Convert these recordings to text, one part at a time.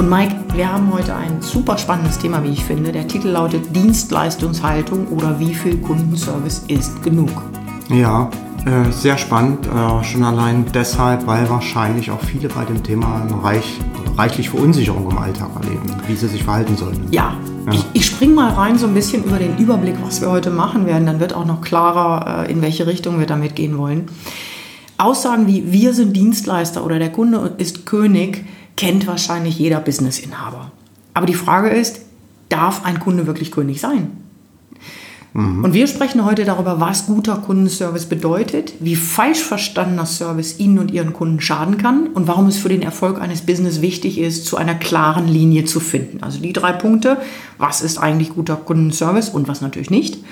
Und Mike, wir haben heute ein super spannendes Thema, wie ich finde. Der Titel lautet Dienstleistungshaltung oder wie viel Kundenservice ist genug? Ja, äh, sehr spannend. Äh, schon allein deshalb, weil wahrscheinlich auch viele bei dem Thema reich, reichlich Verunsicherung im Alltag erleben, wie sie sich verhalten sollen. Ja, ja. Ich, ich springe mal rein so ein bisschen über den Überblick, was wir heute machen werden. Dann wird auch noch klarer, äh, in welche Richtung wir damit gehen wollen. Aussagen wie wir sind Dienstleister oder der Kunde ist König kennt wahrscheinlich jeder Businessinhaber. Aber die Frage ist, darf ein Kunde wirklich König sein? Mhm. Und wir sprechen heute darüber, was guter Kundenservice bedeutet, wie falsch verstandener Service Ihnen und Ihren Kunden schaden kann und warum es für den Erfolg eines Business wichtig ist, zu einer klaren Linie zu finden. Also die drei Punkte, was ist eigentlich guter Kundenservice und was natürlich nicht.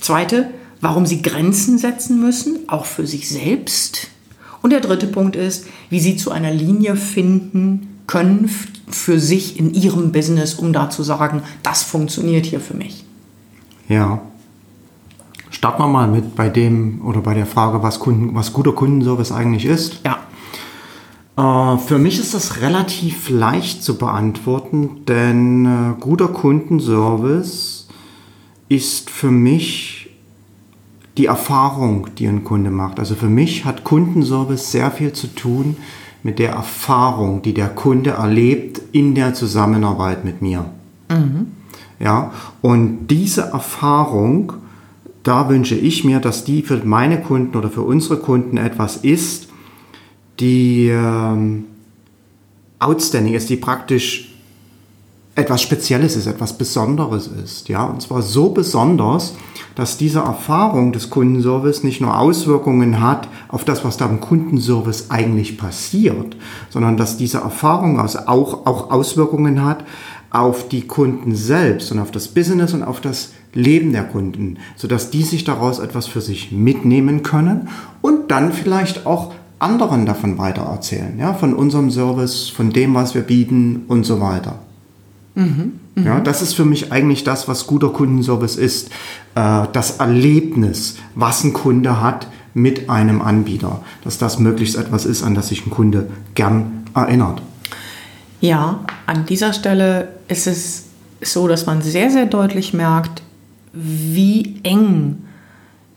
Zweite, warum Sie Grenzen setzen müssen, auch für sich selbst. Und der dritte Punkt ist, wie Sie zu einer Linie finden, können für sich in ihrem Business, um da zu sagen, das funktioniert hier für mich? Ja. Starten wir mal mit bei dem oder bei der Frage, was, Kunden, was guter Kundenservice eigentlich ist. Ja. Äh, für mich ist das relativ leicht zu beantworten, denn äh, guter Kundenservice ist für mich die Erfahrung, die ein Kunde macht. Also für mich hat Kundenservice sehr viel zu tun mit der Erfahrung, die der Kunde erlebt in der Zusammenarbeit mit mir. Mhm. Ja, und diese Erfahrung, da wünsche ich mir, dass die für meine Kunden oder für unsere Kunden etwas ist, die ähm, outstanding ist, die praktisch etwas Spezielles ist, etwas Besonderes ist. Ja, und zwar so besonders, dass diese Erfahrung des Kundenservice nicht nur Auswirkungen hat auf das, was da im Kundenservice eigentlich passiert, sondern dass diese Erfahrung auch, auch Auswirkungen hat auf die Kunden selbst und auf das Business und auf das Leben der Kunden, sodass die sich daraus etwas für sich mitnehmen können und dann vielleicht auch anderen davon weitererzählen, ja, von unserem Service, von dem, was wir bieten und so weiter. Mhm, ja, das ist für mich eigentlich das, was guter Kundenservice ist. Äh, das Erlebnis, was ein Kunde hat mit einem Anbieter. Dass das möglichst etwas ist, an das sich ein Kunde gern erinnert. Ja, an dieser Stelle ist es so, dass man sehr, sehr deutlich merkt, wie eng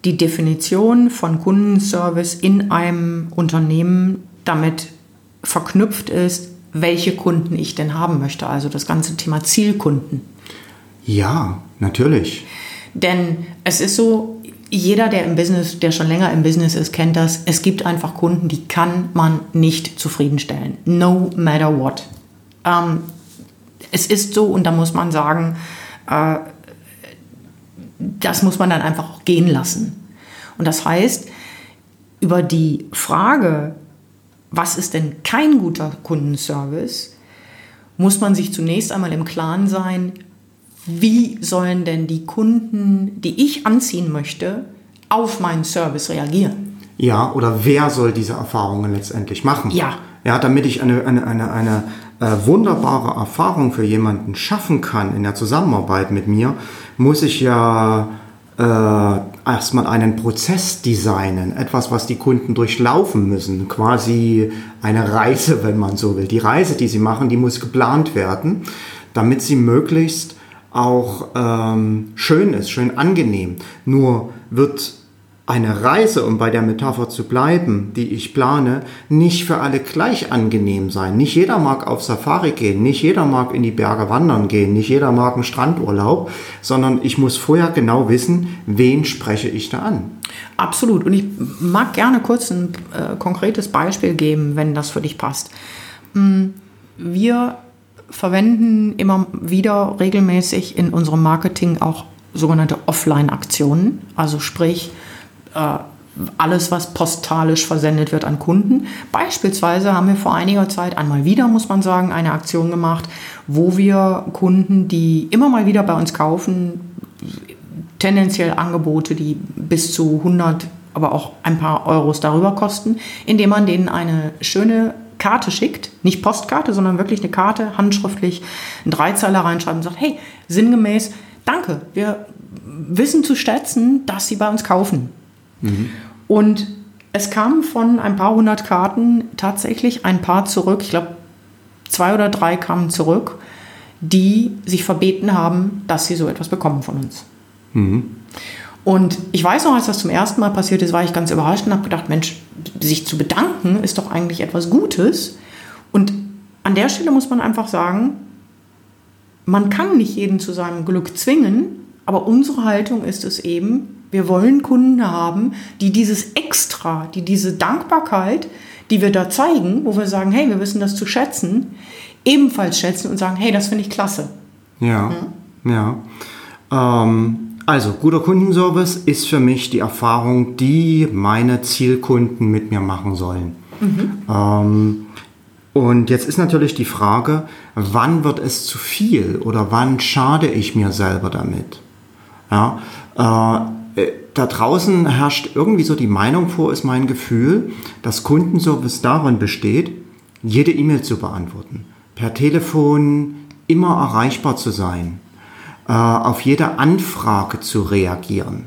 die Definition von Kundenservice in einem Unternehmen damit verknüpft ist, welche Kunden ich denn haben möchte. Also das ganze Thema Zielkunden. Ja, natürlich. Denn es ist so, jeder, der im Business, der schon länger im Business ist, kennt das. Es gibt einfach Kunden, die kann man nicht zufriedenstellen. No matter what. Ähm, es ist so und da muss man sagen, äh, das muss man dann einfach auch gehen lassen. Und das heißt, über die Frage, was ist denn kein guter Kundenservice, muss man sich zunächst einmal im Klaren sein, wie sollen denn die Kunden, die ich anziehen möchte, auf meinen Service reagieren? Ja, oder wer soll diese Erfahrungen letztendlich machen? Ja. Ja, damit ich eine, eine, eine, eine äh, wunderbare Erfahrung für jemanden schaffen kann in der Zusammenarbeit mit mir, muss ich ja äh, erstmal einen Prozess designen, etwas, was die Kunden durchlaufen müssen, quasi eine Reise, wenn man so will. Die Reise, die sie machen, die muss geplant werden, damit sie möglichst auch ähm, schön ist, schön angenehm. Nur wird eine Reise, um bei der Metapher zu bleiben, die ich plane, nicht für alle gleich angenehm sein. Nicht jeder mag auf Safari gehen, nicht jeder mag in die Berge wandern gehen, nicht jeder mag einen Strandurlaub, sondern ich muss vorher genau wissen, wen spreche ich da an. Absolut. Und ich mag gerne kurz ein äh, konkretes Beispiel geben, wenn das für dich passt. Hm, wir verwenden immer wieder regelmäßig in unserem Marketing auch sogenannte Offline-Aktionen, also sprich, alles, was postalisch versendet wird an Kunden. Beispielsweise haben wir vor einiger Zeit einmal wieder, muss man sagen, eine Aktion gemacht, wo wir Kunden, die immer mal wieder bei uns kaufen, tendenziell Angebote, die bis zu 100, aber auch ein paar Euros darüber kosten, indem man denen eine schöne Karte schickt, nicht Postkarte, sondern wirklich eine Karte, handschriftlich, einen Dreizeiler reinschreibt und sagt, hey, sinngemäß, danke, wir wissen zu schätzen, dass Sie bei uns kaufen. Mhm. Und es kamen von ein paar hundert Karten tatsächlich ein paar zurück, ich glaube zwei oder drei kamen zurück, die sich verbeten haben, dass sie so etwas bekommen von uns. Mhm. Und ich weiß noch, als das zum ersten Mal passiert ist, war ich ganz überrascht und habe gedacht, Mensch, sich zu bedanken ist doch eigentlich etwas Gutes. Und an der Stelle muss man einfach sagen, man kann nicht jeden zu seinem Glück zwingen, aber unsere Haltung ist es eben, wir wollen Kunden haben, die dieses Extra, die diese Dankbarkeit, die wir da zeigen, wo wir sagen, hey, wir wissen das zu schätzen, ebenfalls schätzen und sagen, hey, das finde ich klasse. Ja, mhm. ja. Ähm, also, guter Kundenservice ist für mich die Erfahrung, die meine Zielkunden mit mir machen sollen. Mhm. Ähm, und jetzt ist natürlich die Frage, wann wird es zu viel oder wann schade ich mir selber damit? Ja, äh da draußen herrscht irgendwie so die Meinung vor, ist mein Gefühl, dass Kundenservice darin besteht, jede E-Mail zu beantworten, per Telefon immer erreichbar zu sein, äh, auf jede Anfrage zu reagieren.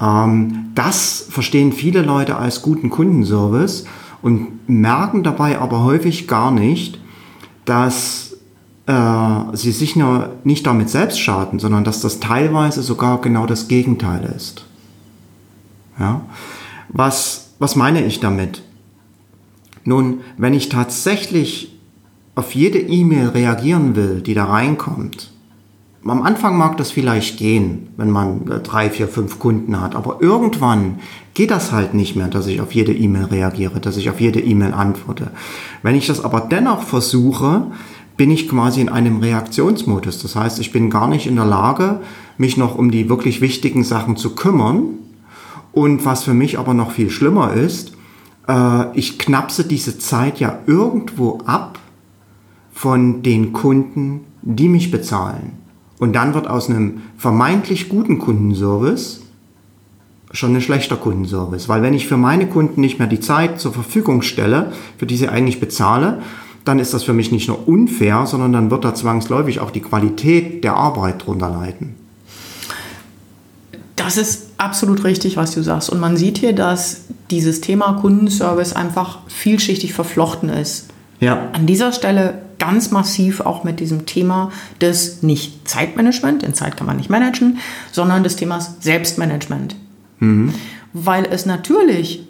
Ähm, das verstehen viele Leute als guten Kundenservice und merken dabei aber häufig gar nicht, dass äh, sie sich nur nicht damit selbst schaden, sondern dass das teilweise sogar genau das Gegenteil ist. Ja? Was, was meine ich damit? Nun, wenn ich tatsächlich auf jede E-Mail reagieren will, die da reinkommt, am Anfang mag das vielleicht gehen, wenn man äh, drei, vier, fünf Kunden hat, aber irgendwann geht das halt nicht mehr, dass ich auf jede E-Mail reagiere, dass ich auf jede E-Mail antworte. Wenn ich das aber dennoch versuche, bin ich quasi in einem Reaktionsmodus. Das heißt, ich bin gar nicht in der Lage, mich noch um die wirklich wichtigen Sachen zu kümmern. Und was für mich aber noch viel schlimmer ist, äh, ich knapse diese Zeit ja irgendwo ab von den Kunden, die mich bezahlen. Und dann wird aus einem vermeintlich guten Kundenservice schon ein schlechter Kundenservice. Weil wenn ich für meine Kunden nicht mehr die Zeit zur Verfügung stelle, für die sie eigentlich bezahle, dann ist das für mich nicht nur unfair, sondern dann wird da zwangsläufig auch die Qualität der Arbeit drunter leiden. Das ist absolut richtig, was du sagst. Und man sieht hier, dass dieses Thema Kundenservice einfach vielschichtig verflochten ist. Ja. An dieser Stelle ganz massiv auch mit diesem Thema des nicht Zeitmanagement, denn Zeit kann man nicht managen, sondern des Themas Selbstmanagement. Mhm. Weil es natürlich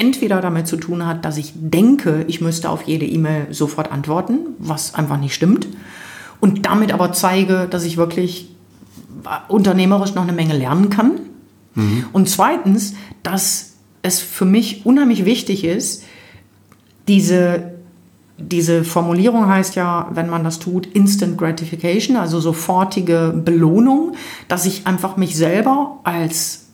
entweder damit zu tun hat, dass ich denke, ich müsste auf jede E-Mail sofort antworten, was einfach nicht stimmt, und damit aber zeige, dass ich wirklich unternehmerisch noch eine Menge lernen kann. Mhm. Und zweitens, dass es für mich unheimlich wichtig ist, diese diese Formulierung heißt ja, wenn man das tut, Instant Gratification, also sofortige Belohnung, dass ich einfach mich selber als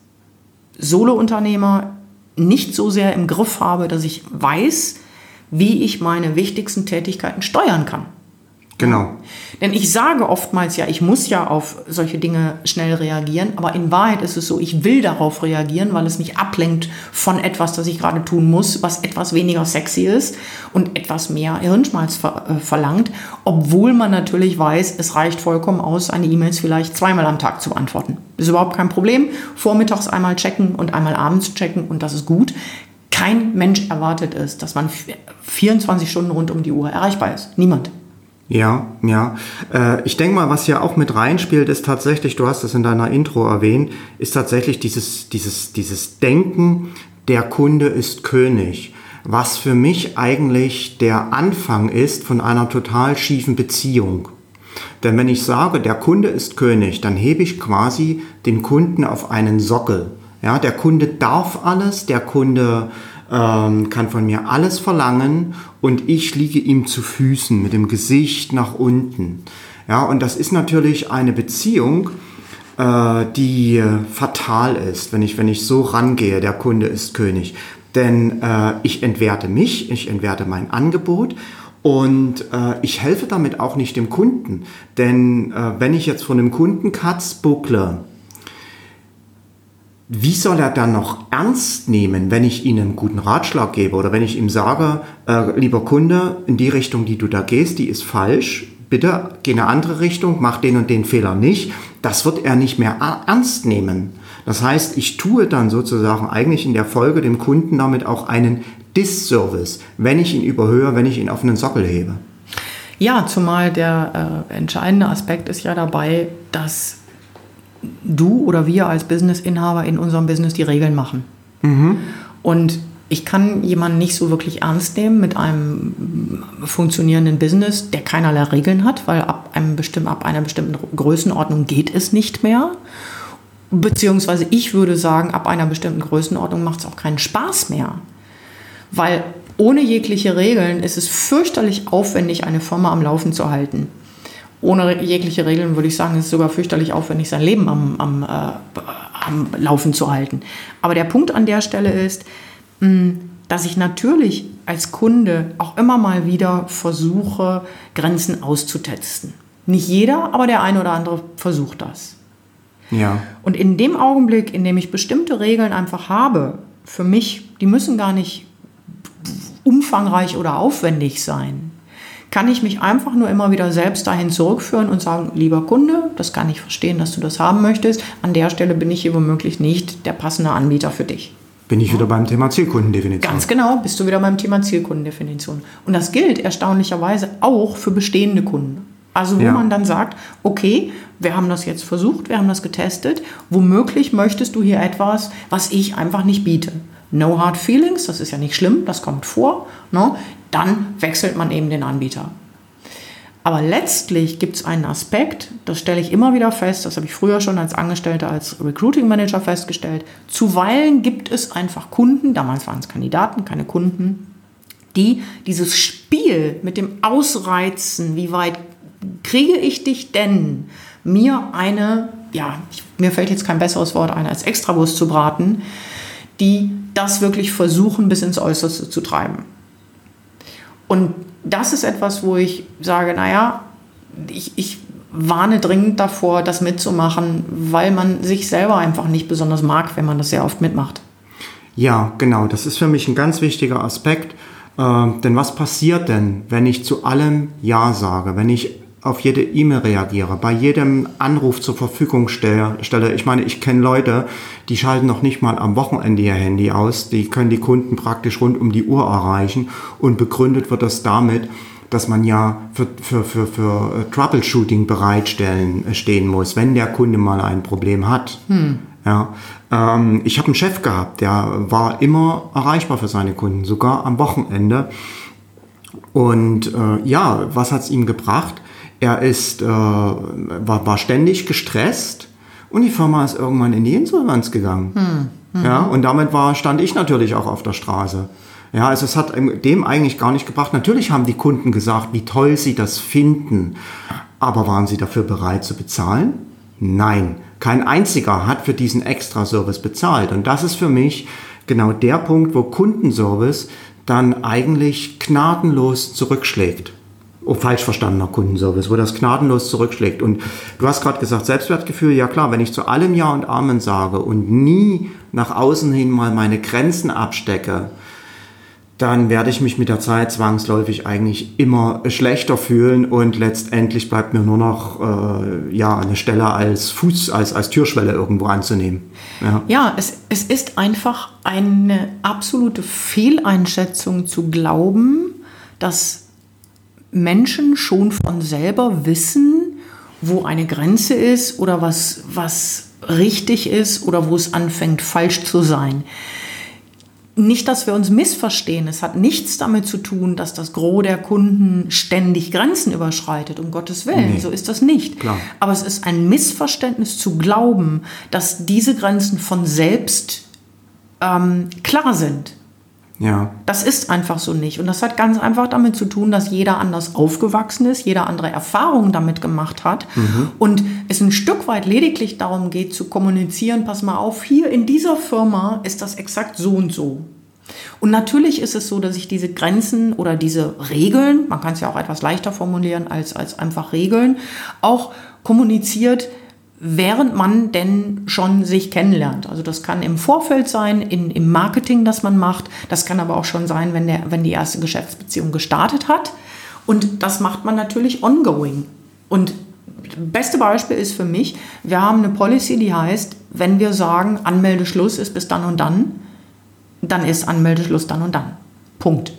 Solo-Unternehmer nicht so sehr im Griff habe, dass ich weiß, wie ich meine wichtigsten Tätigkeiten steuern kann. Genau. Denn ich sage oftmals ja, ich muss ja auf solche Dinge schnell reagieren, aber in Wahrheit ist es so, ich will darauf reagieren, weil es mich ablenkt von etwas, das ich gerade tun muss, was etwas weniger sexy ist und etwas mehr Hirnschmalz ver äh, verlangt, obwohl man natürlich weiß, es reicht vollkommen aus, eine E-Mails vielleicht zweimal am Tag zu beantworten. Ist überhaupt kein Problem. Vormittags einmal checken und einmal abends checken und das ist gut. Kein Mensch erwartet es, dass man 24 Stunden rund um die Uhr erreichbar ist. Niemand. Ja, ja. Äh, ich denke mal, was hier auch mit reinspielt, ist tatsächlich, du hast es in deiner Intro erwähnt, ist tatsächlich dieses, dieses, dieses Denken, der Kunde ist König. Was für mich eigentlich der Anfang ist von einer total schiefen Beziehung. Denn wenn ich sage, der Kunde ist König, dann hebe ich quasi den Kunden auf einen Sockel. Ja, der Kunde darf alles, der Kunde ähm, kann von mir alles verlangen und ich liege ihm zu Füßen mit dem Gesicht nach unten. Ja, und das ist natürlich eine Beziehung, äh, die fatal ist, wenn ich, wenn ich so rangehe, der Kunde ist König. Denn äh, ich entwerte mich, ich entwerte mein Angebot und äh, ich helfe damit auch nicht dem Kunden. Denn äh, wenn ich jetzt von einem Kunden Katz buckle, wie soll er dann noch ernst nehmen, wenn ich ihm einen guten Ratschlag gebe oder wenn ich ihm sage, äh, lieber Kunde, in die Richtung, die du da gehst, die ist falsch, bitte geh in eine andere Richtung, mach den und den Fehler nicht. Das wird er nicht mehr ernst nehmen. Das heißt, ich tue dann sozusagen eigentlich in der Folge dem Kunden damit auch einen Disservice, wenn ich ihn überhöhe, wenn ich ihn auf einen Sockel hebe. Ja, zumal der äh, entscheidende Aspekt ist ja dabei, dass du oder wir als Businessinhaber in unserem Business die Regeln machen. Mhm. Und ich kann jemanden nicht so wirklich ernst nehmen mit einem funktionierenden Business, der keinerlei Regeln hat, weil ab, einem bestimmten, ab einer bestimmten Größenordnung geht es nicht mehr. Beziehungsweise ich würde sagen, ab einer bestimmten Größenordnung macht es auch keinen Spaß mehr. Weil ohne jegliche Regeln ist es fürchterlich aufwendig, eine Firma am Laufen zu halten. Ohne jegliche Regeln würde ich sagen, ist es sogar fürchterlich aufwendig, sein Leben am, am, äh, am Laufen zu halten. Aber der Punkt an der Stelle ist, dass ich natürlich als Kunde auch immer mal wieder versuche, Grenzen auszutesten. Nicht jeder, aber der eine oder andere versucht das. Ja. Und in dem Augenblick, in dem ich bestimmte Regeln einfach habe, für mich, die müssen gar nicht umfangreich oder aufwendig sein, kann ich mich einfach nur immer wieder selbst dahin zurückführen und sagen, lieber Kunde, das kann ich verstehen, dass du das haben möchtest. An der Stelle bin ich hier womöglich nicht der passende Anbieter für dich. Bin ich wieder beim Thema Zielkundendefinition. Ganz genau, bist du wieder beim Thema Zielkundendefinition. Und das gilt erstaunlicherweise auch für bestehende Kunden. Also wo ja. man dann sagt, okay, wir haben das jetzt versucht, wir haben das getestet, womöglich möchtest du hier etwas, was ich einfach nicht biete. No hard feelings, das ist ja nicht schlimm, das kommt vor. Ne? Dann wechselt man eben den Anbieter. Aber letztlich gibt es einen Aspekt, das stelle ich immer wieder fest, das habe ich früher schon als Angestellter, als Recruiting Manager festgestellt. Zuweilen gibt es einfach Kunden, damals waren es Kandidaten, keine Kunden, die dieses Spiel mit dem Ausreizen, wie weit kriege ich dich denn, mir eine, ja, mir fällt jetzt kein besseres Wort ein, als Extrawurst zu braten, die das wirklich versuchen, bis ins Äußerste zu treiben. Und das ist etwas, wo ich sage, naja, ich, ich warne dringend davor, das mitzumachen, weil man sich selber einfach nicht besonders mag, wenn man das sehr oft mitmacht. Ja, genau. Das ist für mich ein ganz wichtiger Aspekt. Äh, denn was passiert denn, wenn ich zu allem Ja sage? Wenn ich auf jede E-Mail reagiere, bei jedem Anruf zur Verfügung stelle. Ich meine, ich kenne Leute, die schalten noch nicht mal am Wochenende ihr Handy aus. Die können die Kunden praktisch rund um die Uhr erreichen und begründet wird das damit, dass man ja für, für, für, für äh, Troubleshooting bereitstellen äh, stehen muss, wenn der Kunde mal ein Problem hat. Hm. Ja, ähm, ich habe einen Chef gehabt, der war immer erreichbar für seine Kunden, sogar am Wochenende. Und äh, ja, was hat's ihm gebracht? Er ist, äh, war, war ständig gestresst und die Firma ist irgendwann in die Insolvenz gegangen. Hm. Mhm. Ja, und damit war, stand ich natürlich auch auf der Straße. Ja, also es hat dem eigentlich gar nicht gebracht. Natürlich haben die Kunden gesagt, wie toll sie das finden. Aber waren sie dafür bereit zu bezahlen? Nein. Kein einziger hat für diesen Extra-Service bezahlt. Und das ist für mich genau der Punkt, wo Kundenservice dann eigentlich gnadenlos zurückschlägt oh, falsch verstandener Kundenservice, wo das gnadenlos zurückschlägt. Und du hast gerade gesagt, Selbstwertgefühl, ja klar, wenn ich zu allem Ja und Amen sage und nie nach außen hin mal meine Grenzen abstecke, dann werde ich mich mit der Zeit zwangsläufig eigentlich immer schlechter fühlen und letztendlich bleibt mir nur noch äh, ja, eine Stelle als Fuß, als, als Türschwelle irgendwo anzunehmen. Ja, ja es, es ist einfach eine absolute Fehleinschätzung zu glauben, dass Menschen schon von selber wissen, wo eine Grenze ist oder was, was richtig ist oder wo es anfängt falsch zu sein. Nicht, dass wir uns missverstehen. Es hat nichts damit zu tun, dass das Gros der Kunden ständig Grenzen überschreitet, um Gottes Willen. Nee. So ist das nicht. Klar. Aber es ist ein Missverständnis zu glauben, dass diese Grenzen von selbst ähm, klar sind. Ja. Das ist einfach so nicht. Und das hat ganz einfach damit zu tun, dass jeder anders aufgewachsen ist, jeder andere Erfahrungen damit gemacht hat. Mhm. Und es ein Stück weit lediglich darum geht, zu kommunizieren, pass mal auf, hier in dieser Firma ist das exakt so und so. Und natürlich ist es so, dass ich diese Grenzen oder diese Regeln, man kann es ja auch etwas leichter formulieren als, als einfach Regeln, auch kommuniziert während man denn schon sich kennenlernt. Also das kann im Vorfeld sein, in, im Marketing, das man macht. Das kann aber auch schon sein, wenn, der, wenn die erste Geschäftsbeziehung gestartet hat. Und das macht man natürlich ongoing. Und beste Beispiel ist für mich, wir haben eine Policy, die heißt, wenn wir sagen, Anmeldeschluss ist bis dann und dann, dann ist Anmeldeschluss dann und dann. Punkt.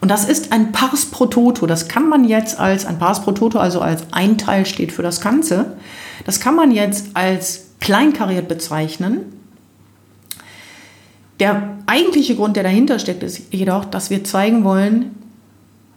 Und das ist ein Pars pro Toto. Das kann man jetzt als ein Pars pro Toto, also als ein Teil steht für das Ganze. Das kann man jetzt als kleinkariert bezeichnen. Der eigentliche Grund, der dahinter steckt, ist jedoch, dass wir zeigen wollen,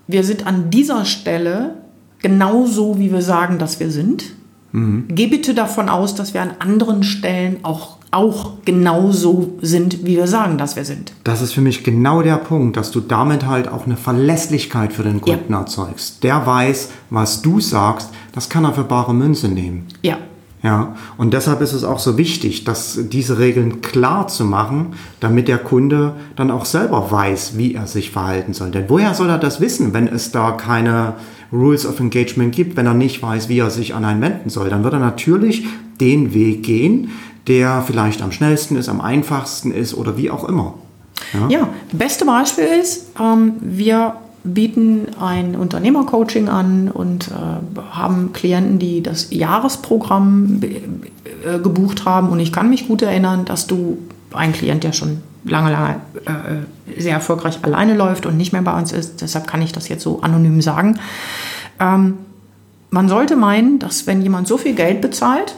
wir sind an dieser Stelle genauso, wie wir sagen, dass wir sind. Mhm. Geh bitte davon aus, dass wir an anderen Stellen auch, auch genauso sind, wie wir sagen, dass wir sind. Das ist für mich genau der Punkt, dass du damit halt auch eine Verlässlichkeit für den Kunden ja. erzeugst. Der weiß, was du sagst, das kann er für bare Münze nehmen. Ja. Ja, und deshalb ist es auch so wichtig, dass diese Regeln klar zu machen, damit der Kunde dann auch selber weiß, wie er sich verhalten soll. Denn woher soll er das wissen, wenn es da keine Rules of Engagement gibt, wenn er nicht weiß, wie er sich an einen wenden soll? Dann wird er natürlich den Weg gehen, der vielleicht am schnellsten ist, am einfachsten ist oder wie auch immer. Ja, ja beste Beispiel ist, ähm, wir bieten ein Unternehmercoaching an und äh, haben Klienten, die das Jahresprogramm äh, gebucht haben. Und ich kann mich gut erinnern, dass du ein Klient, der schon lange, lange äh, sehr erfolgreich alleine läuft und nicht mehr bei uns ist, deshalb kann ich das jetzt so anonym sagen. Ähm, man sollte meinen, dass wenn jemand so viel Geld bezahlt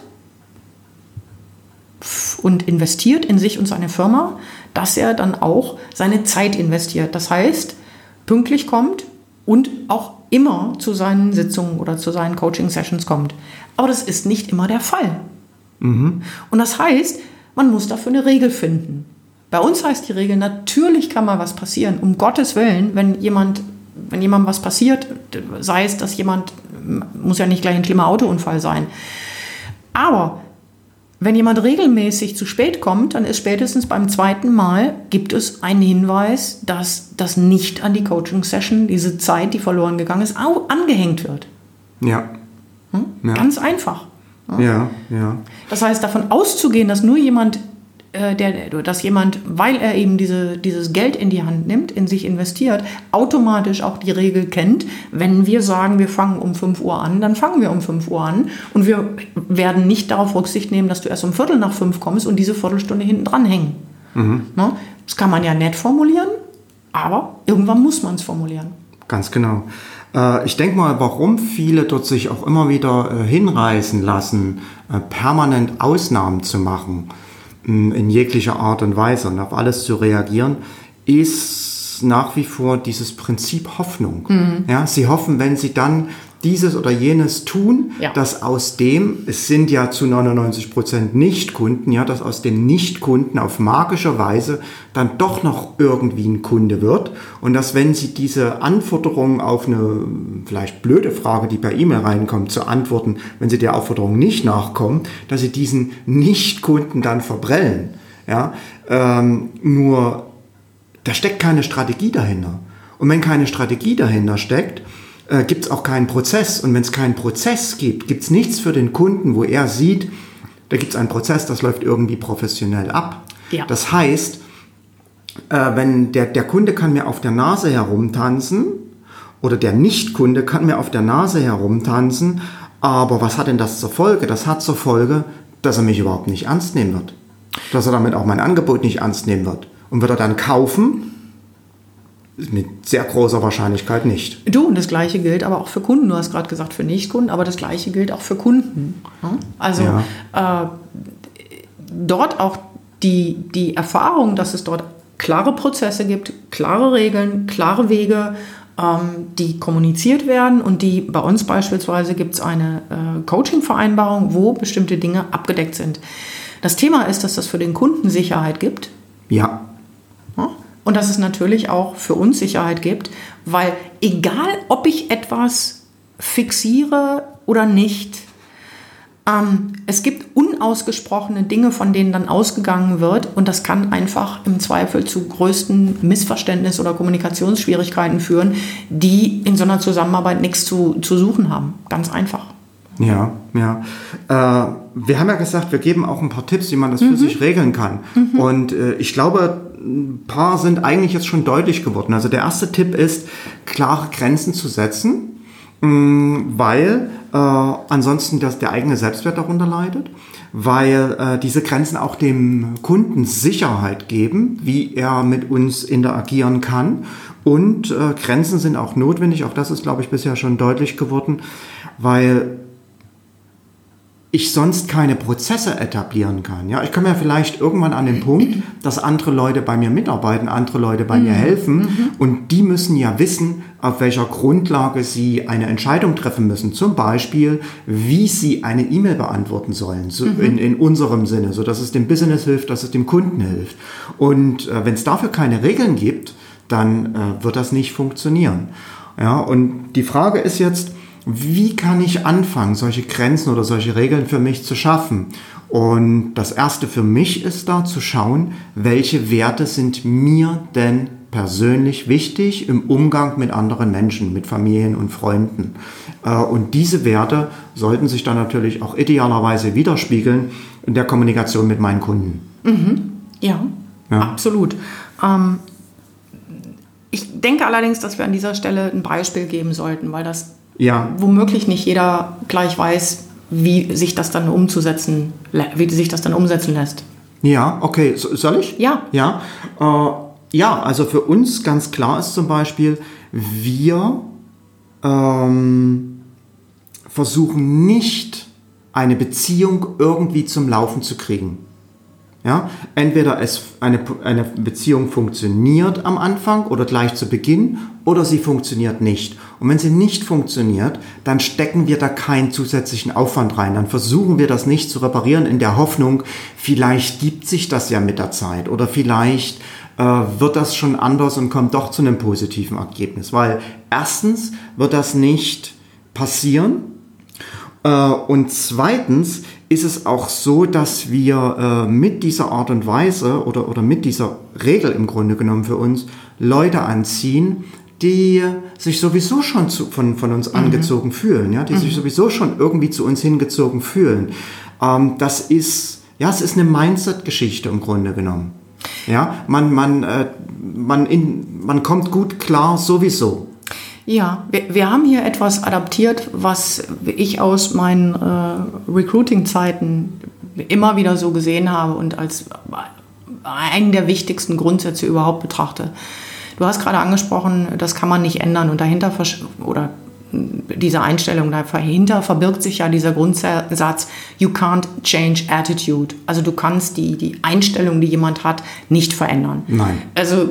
und investiert in sich und seine Firma, dass er dann auch seine Zeit investiert. Das heißt, pünktlich kommt und auch immer zu seinen Sitzungen oder zu seinen Coaching-Sessions kommt. Aber das ist nicht immer der Fall. Mhm. Und das heißt, man muss dafür eine Regel finden. Bei uns heißt die Regel, natürlich kann mal was passieren. Um Gottes Willen, wenn jemand, wenn jemandem was passiert, sei es, dass jemand, muss ja nicht gleich ein schlimmer Autounfall sein. Aber wenn jemand regelmäßig zu spät kommt, dann ist spätestens beim zweiten Mal gibt es einen Hinweis, dass das nicht an die Coaching-Session, diese Zeit, die verloren gegangen ist, auch angehängt wird. Ja. Hm? ja. Ganz einfach. Ja, ja. Das heißt, davon auszugehen, dass nur jemand äh, der, dass jemand, weil er eben diese, dieses Geld in die Hand nimmt, in sich investiert, automatisch auch die Regel kennt. Wenn wir sagen, wir fangen um 5 Uhr an, dann fangen wir um 5 Uhr an und wir werden nicht darauf Rücksicht nehmen, dass du erst um Viertel nach fünf kommst und diese Viertelstunde hinten dran hängen. Mhm. Ne? Das kann man ja nett formulieren, aber irgendwann muss man es formulieren. Ganz genau. Äh, ich denke mal, warum viele dort sich auch immer wieder äh, hinreißen lassen, permanent Ausnahmen zu machen in jeglicher Art und Weise und auf alles zu reagieren, ist nach wie vor dieses Prinzip Hoffnung. Mhm. Ja, sie hoffen, wenn sie dann dieses oder jenes tun, ja. dass aus dem, es sind ja zu 99 Prozent Nicht-Kunden, ja, dass aus dem Nicht-Kunden auf magische Weise dann doch noch irgendwie ein Kunde wird und dass wenn sie diese Anforderungen auf eine vielleicht blöde Frage, die per E-Mail reinkommt, zu antworten, wenn sie der Aufforderung nicht nachkommen, dass sie diesen Nicht-Kunden dann verbrellen. Ja, ähm, nur da steckt keine Strategie dahinter. Und wenn keine Strategie dahinter steckt, äh, gibt es auch keinen Prozess. Und wenn es keinen Prozess gibt, gibt es nichts für den Kunden, wo er sieht, da gibt es einen Prozess, das läuft irgendwie professionell ab. Ja. Das heißt, äh, wenn der, der Kunde kann mir auf der Nase herumtanzen oder der Nicht-Kunde kann mir auf der Nase herumtanzen, aber was hat denn das zur Folge? Das hat zur Folge, dass er mich überhaupt nicht ernst nehmen wird. Dass er damit auch mein Angebot nicht ernst nehmen wird. Und wird er dann kaufen, mit sehr großer Wahrscheinlichkeit nicht. Du, und das Gleiche gilt aber auch für Kunden. Du hast gerade gesagt für Nichtkunden, aber das Gleiche gilt auch für Kunden. Also ja. äh, dort auch die, die Erfahrung, dass es dort klare Prozesse gibt, klare Regeln, klare Wege, ähm, die kommuniziert werden und die bei uns beispielsweise gibt es eine äh, Coaching-Vereinbarung, wo bestimmte Dinge abgedeckt sind. Das Thema ist, dass das für den Kunden Sicherheit gibt. Ja. ja? Und dass es natürlich auch für uns Sicherheit gibt, weil egal, ob ich etwas fixiere oder nicht, ähm, es gibt unausgesprochene Dinge, von denen dann ausgegangen wird und das kann einfach im Zweifel zu größten Missverständnis oder Kommunikationsschwierigkeiten führen, die in so einer Zusammenarbeit nichts zu, zu suchen haben. Ganz einfach. Ja, ja. Äh, wir haben ja gesagt, wir geben auch ein paar Tipps, wie man das für sich regeln kann. Und äh, ich glaube, ein paar sind eigentlich jetzt schon deutlich geworden. Also der erste Tipp ist, klare Grenzen zu setzen, mh, weil äh, ansonsten das, der eigene Selbstwert darunter leidet, weil äh, diese Grenzen auch dem Kunden Sicherheit geben, wie er mit uns interagieren kann. Und äh, Grenzen sind auch notwendig, auch das ist, glaube ich, bisher schon deutlich geworden, weil ich sonst keine Prozesse etablieren kann. Ja, ich komme ja vielleicht irgendwann an den Punkt, dass andere Leute bei mir mitarbeiten, andere Leute bei mir helfen und die müssen ja wissen, auf welcher Grundlage sie eine Entscheidung treffen müssen. Zum Beispiel, wie sie eine E-Mail beantworten sollen, so in, in unserem Sinne, so dass es dem Business hilft, dass es dem Kunden hilft. Und äh, wenn es dafür keine Regeln gibt, dann äh, wird das nicht funktionieren. Ja, und die Frage ist jetzt, wie kann ich anfangen, solche Grenzen oder solche Regeln für mich zu schaffen? Und das erste für mich ist da zu schauen, welche Werte sind mir denn persönlich wichtig im Umgang mit anderen Menschen, mit Familien und Freunden. Äh, und diese Werte sollten sich dann natürlich auch idealerweise widerspiegeln in der Kommunikation mit meinen Kunden. Ja, Ja. absolut. Ähm, ich denke allerdings, dass wir an dieser Stelle ein Beispiel geben sollten, weil das Ja, womöglich nicht jeder gleich weiß, wie sich das dann umzusetzen, wie sich das dann umsetzen lässt. Ja, okay. So, soll ich? Ja. Ja, äh, ja, also für uns ganz klar ist zum Beispiel, wir ähm, versuchen nicht eine Beziehung irgendwie zum Laufen zu kriegen. Ja, entweder es eine, eine Beziehung funktioniert am Anfang oder gleich zu Beginn oder sie funktioniert nicht. Und wenn sie nicht funktioniert, dann stecken wir da keinen zusätzlichen Aufwand rein. Dann versuchen wir das nicht zu reparieren in der Hoffnung, vielleicht gibt sich das ja mit der Zeit oder vielleicht äh, wird das schon anders und kommt doch zu einem positiven Ergebnis. Weil erstens wird das nicht passieren, äh, Und zweitens ist es auch so, dass wir äh, mit dieser Art und Weise oder, oder mit dieser Regel im Grunde genommen für uns Leute anziehen, die sich sowieso schon zu, von, von uns angezogen fühlen, ja, die sich sowieso schon irgendwie zu uns hingezogen fühlen. Ähm, das ist, ja, es ist eine Mindset-Geschichte im Grunde genommen. Ja, man, man, äh, man, in, man kommt gut klar sowieso. Ja, wir, wir haben hier etwas adaptiert, was ich aus meinen äh, Recruiting-Zeiten immer wieder so gesehen habe und als einen der wichtigsten Grundsätze überhaupt betrachte. Du hast gerade angesprochen, das kann man nicht ändern und dahinter oder diese Einstellung dahinter verbirgt sich ja dieser Grundsatz, you can't change attitude. Also du kannst die, die Einstellung, die jemand hat, nicht verändern. Nein. Also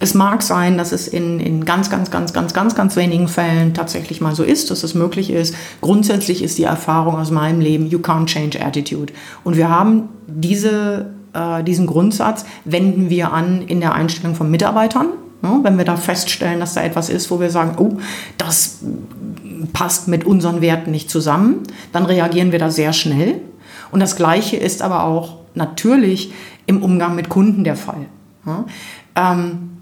es mag sein, dass es in, in ganz, ganz, ganz, ganz, ganz, ganz wenigen Fällen tatsächlich mal so ist, dass es möglich ist. Grundsätzlich ist die Erfahrung aus meinem Leben, you can't change attitude. Und wir haben diese, äh, diesen Grundsatz, wenden wir an in der Einstellung von Mitarbeitern. Ja, wenn wir da feststellen, dass da etwas ist, wo wir sagen, oh, das passt mit unseren Werten nicht zusammen, dann reagieren wir da sehr schnell. Und das Gleiche ist aber auch natürlich im Umgang mit Kunden der Fall. Ja, ähm,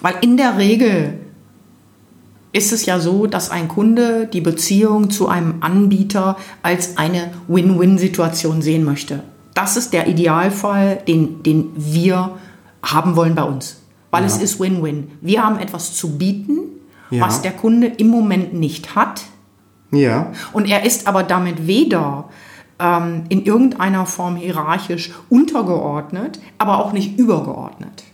weil in der Regel ist es ja so, dass ein Kunde die Beziehung zu einem Anbieter als eine Win-Win-Situation sehen möchte. Das ist der Idealfall, den, den wir haben wollen bei uns. Weil es ist Win-Win. Wir haben etwas zu bieten, Ja. was der Kunde im Moment nicht hat. Ja. Und er ist aber damit weder ähm, in irgendeiner Form hierarchisch untergeordnet, aber auch nicht übergeordnet.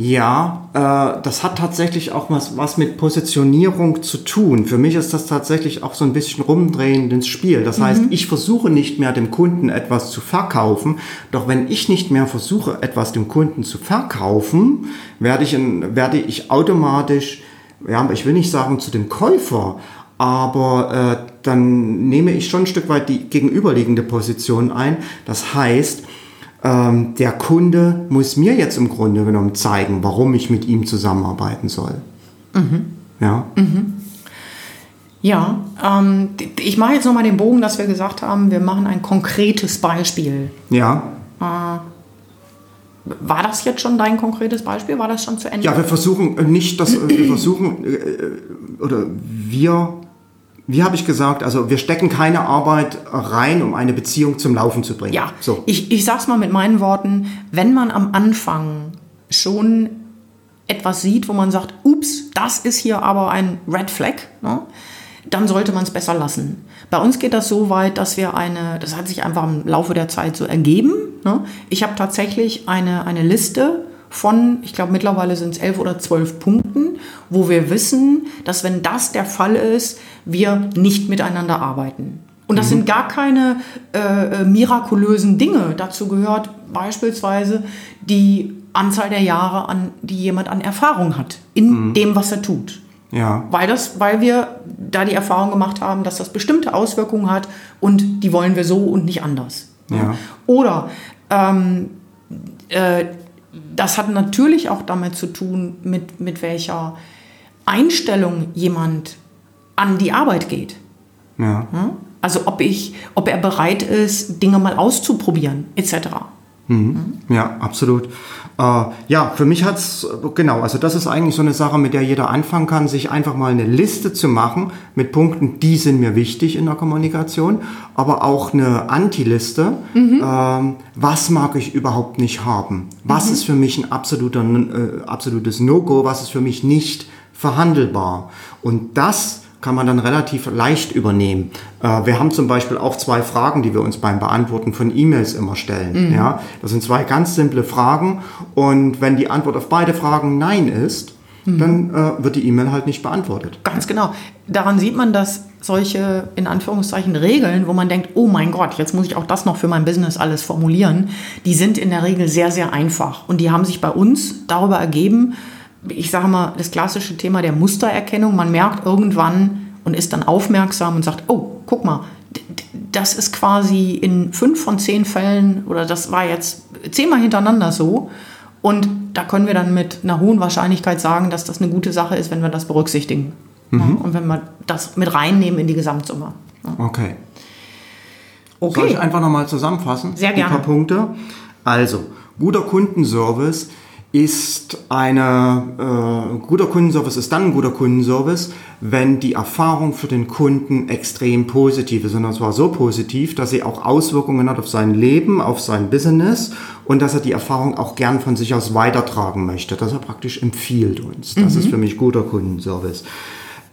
Ja, äh, das hat tatsächlich auch was, was mit Positionierung zu tun. Für mich ist das tatsächlich auch so ein bisschen rumdrehen ins Spiel. Das heißt, ich versuche nicht mehr dem Kunden etwas zu verkaufen. Doch wenn ich nicht mehr versuche, etwas dem Kunden zu verkaufen, werde ich, in, werde ich automatisch, ja, ich will nicht sagen zu dem Käufer, aber äh, dann nehme ich schon ein Stück weit die gegenüberliegende Position ein. Das heißt, ähm, der Kunde muss mir jetzt im Grunde genommen zeigen, warum ich mit ihm zusammenarbeiten soll. Ja, Ja, ähm, ich mache jetzt nochmal den Bogen, dass wir gesagt haben, wir machen ein konkretes Beispiel. ja. War das jetzt schon dein konkretes Beispiel? War das schon zu Ende? Ja, wir versuchen äh, nicht, dass äh, wir versuchen äh, oder wir wie habe ich gesagt, also wir stecken keine Arbeit rein, um eine Beziehung zum Laufen zu bringen. Ja, so. ich, ich sage es mal mit meinen Worten, wenn man am Anfang schon etwas sieht, wo man sagt, ups, das ist hier aber ein Red Flag, ne, dann sollte man es besser lassen. Bei uns geht das so weit, dass wir eine, das hat sich einfach im Laufe der Zeit so ergeben. Ne? Ich habe tatsächlich eine, eine Liste von, ich glaube mittlerweile sind es elf oder zwölf Punkten, wo wir wissen, dass wenn das der Fall ist, wir nicht miteinander arbeiten. Und das mhm. sind gar keine äh, äh, mirakulösen Dinge. Dazu gehört beispielsweise die Anzahl der Jahre, an, die jemand an Erfahrung hat in mhm. dem, was er tut. Ja. Weil, das, weil wir da die Erfahrung gemacht haben, dass das bestimmte Auswirkungen hat und die wollen wir so und nicht anders. Ja. Oder ähm, äh, das hat natürlich auch damit zu tun, mit, mit welcher Einstellung jemand an die Arbeit geht. Ja. Also ob, ich, ob er bereit ist, Dinge mal auszuprobieren, etc. Mhm. Ja, absolut. Äh, ja, für mich hat's genau, also das ist eigentlich so eine Sache, mit der jeder anfangen kann, sich einfach mal eine Liste zu machen mit Punkten, die sind mir wichtig in der Kommunikation, aber auch eine Anti-Liste. Mhm. Ähm, was mag ich überhaupt nicht haben? Was mhm. ist für mich ein absoluter, äh, absolutes No-Go? Was ist für mich nicht verhandelbar? Und das kann man dann relativ leicht übernehmen. Äh, wir haben zum Beispiel auch zwei Fragen, die wir uns beim Beantworten von E-Mails immer stellen. Mhm. Ja, das sind zwei ganz simple Fragen und wenn die Antwort auf beide Fragen Nein ist, mhm. dann äh, wird die E-Mail halt nicht beantwortet. Ganz genau. Daran sieht man, dass solche in Anführungszeichen Regeln, wo man denkt, oh mein Gott, jetzt muss ich auch das noch für mein Business alles formulieren, die sind in der Regel sehr, sehr einfach. Und die haben sich bei uns darüber ergeben, ich sage mal, das klassische Thema der Mustererkennung. Man merkt irgendwann und ist dann aufmerksam und sagt, oh, guck mal, das ist quasi in fünf von zehn Fällen oder das war jetzt zehnmal hintereinander so. Und da können wir dann mit einer hohen Wahrscheinlichkeit sagen, dass das eine gute Sache ist, wenn wir das berücksichtigen. Mhm. Ja, und wenn wir das mit reinnehmen in die Gesamtsumme. Ja. Okay. Okay. Soll ich einfach nochmal zusammenfassen? Sehr gerne. Ein paar Punkte. Also, guter Kundenservice ist eine äh, guter Kundenservice ist dann ein guter Kundenservice, wenn die Erfahrung für den Kunden extrem positiv ist und zwar so positiv, dass sie auch Auswirkungen hat auf sein Leben, auf sein Business und dass er die Erfahrung auch gern von sich aus weitertragen möchte, dass er praktisch empfiehlt uns. Das mhm. ist für mich guter Kundenservice.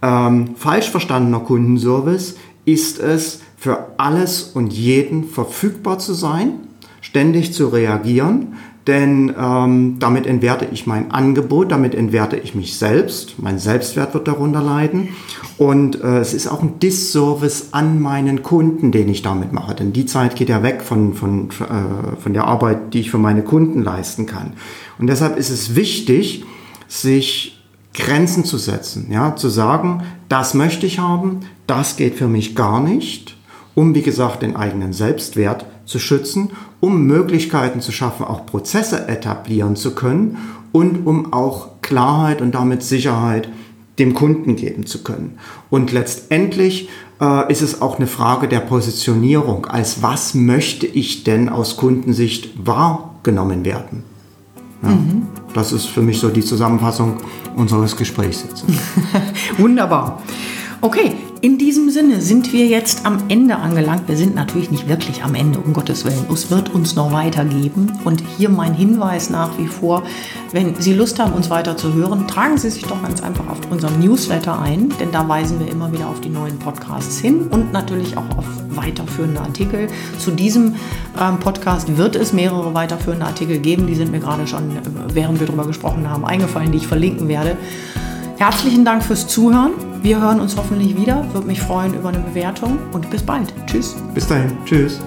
Ähm, falsch verstandener Kundenservice ist es, für alles und jeden verfügbar zu sein, ständig zu reagieren, denn ähm, damit entwerte ich mein Angebot, damit entwerte ich mich selbst, mein Selbstwert wird darunter leiden. Und äh, es ist auch ein Disservice an meinen Kunden, den ich damit mache, denn die Zeit geht ja weg von, von, äh, von der Arbeit, die ich für meine Kunden leisten kann. Und deshalb ist es wichtig, sich Grenzen zu setzen, ja, zu sagen, das möchte ich haben, das geht für mich gar nicht, um, wie gesagt, den eigenen Selbstwert zu schützen, um Möglichkeiten zu schaffen, auch Prozesse etablieren zu können und um auch Klarheit und damit Sicherheit dem Kunden geben zu können. Und letztendlich äh, ist es auch eine Frage der Positionierung. Als was möchte ich denn aus Kundensicht wahrgenommen werden? Ja, mhm. Das ist für mich so die Zusammenfassung unseres Gesprächs jetzt. Wunderbar. Okay, in diesem Sinne sind wir jetzt am Ende angelangt. Wir sind natürlich nicht wirklich am Ende, um Gottes Willen. Es wird uns noch weitergeben. Und hier mein Hinweis nach wie vor, wenn Sie Lust haben, uns weiter zu hören, tragen Sie sich doch ganz einfach auf unserem Newsletter ein, denn da weisen wir immer wieder auf die neuen Podcasts hin und natürlich auch auf weiterführende Artikel. Zu diesem ähm, Podcast wird es mehrere weiterführende Artikel geben. Die sind mir gerade schon, äh, während wir darüber gesprochen haben, eingefallen, die ich verlinken werde. Herzlichen Dank fürs Zuhören. Wir hören uns hoffentlich wieder. Würde mich freuen über eine Bewertung und bis bald. Tschüss. Bis dahin. Tschüss.